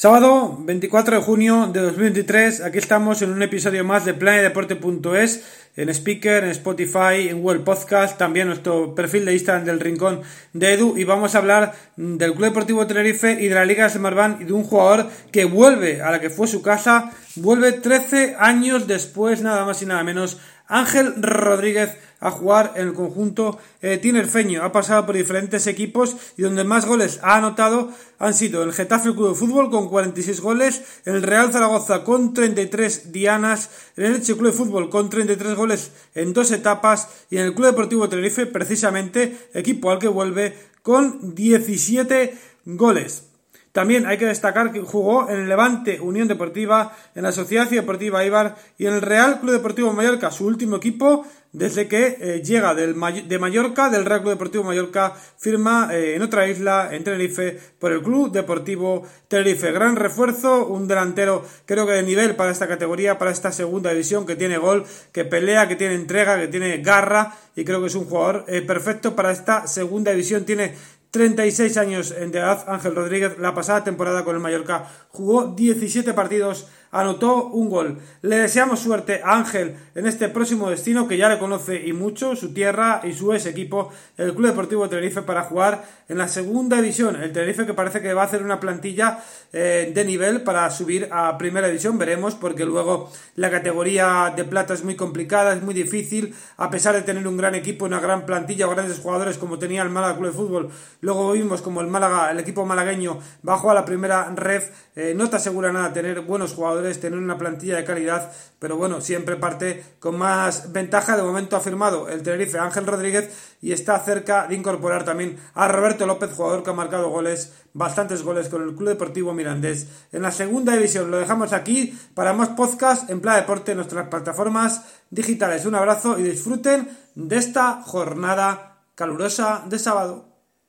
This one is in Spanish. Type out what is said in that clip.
Sábado 24 de junio de 2023, aquí estamos en un episodio más de planedeporte.es, en Speaker, en Spotify, en Google Podcast, también nuestro perfil de Instagram del Rincón de Edu y vamos a hablar del Club Deportivo Tenerife y de la Liga de Marván y de un jugador que vuelve a la que fue su casa, vuelve 13 años después, nada más y nada menos, Ángel Rodríguez a jugar en el conjunto eh, tinerfeño. Ha pasado por diferentes equipos y donde más goles ha anotado han sido el Getafe Club de Fútbol con 46 goles, el Real Zaragoza con 33 dianas, el Elche Club de Fútbol con 33 goles en dos etapas y en el Club Deportivo Tenerife precisamente equipo al que vuelve con 17 goles. También hay que destacar que jugó en el Levante Unión Deportiva, en la Sociedad Deportiva Ibar y en el Real Club Deportivo Mallorca, su último equipo desde que eh, llega de Mallorca, del Real Club Deportivo Mallorca, firma eh, en otra isla, en Tenerife, por el Club Deportivo Tenerife. Gran refuerzo, un delantero creo que de nivel para esta categoría, para esta segunda división, que tiene gol, que pelea, que tiene entrega, que tiene garra y creo que es un jugador eh, perfecto para esta segunda división. Tiene 36 años de edad, Ángel Rodríguez, la pasada temporada con el Mallorca jugó 17 partidos anotó un gol. Le deseamos suerte a Ángel en este próximo destino que ya le conoce y mucho, su tierra y su ex equipo, el Club Deportivo Tenerife, para jugar en la segunda división. El Tenerife que parece que va a hacer una plantilla eh, de nivel para subir a primera división, veremos, porque luego la categoría de plata es muy complicada, es muy difícil, a pesar de tener un gran equipo, una gran plantilla o grandes jugadores como tenía el Málaga Club de Fútbol. Luego vimos como el Málaga, el equipo malagueño, bajó a la primera ref, eh, no te asegura nada tener buenos jugadores tener una plantilla de calidad, pero bueno, siempre parte con más ventaja. De momento ha firmado el Tenerife Ángel Rodríguez y está cerca de incorporar también a Roberto López, jugador que ha marcado goles, bastantes goles con el Club Deportivo Mirandés. En la segunda división lo dejamos aquí para más podcast en Plan Deporte en nuestras plataformas digitales. Un abrazo y disfruten de esta jornada calurosa de sábado.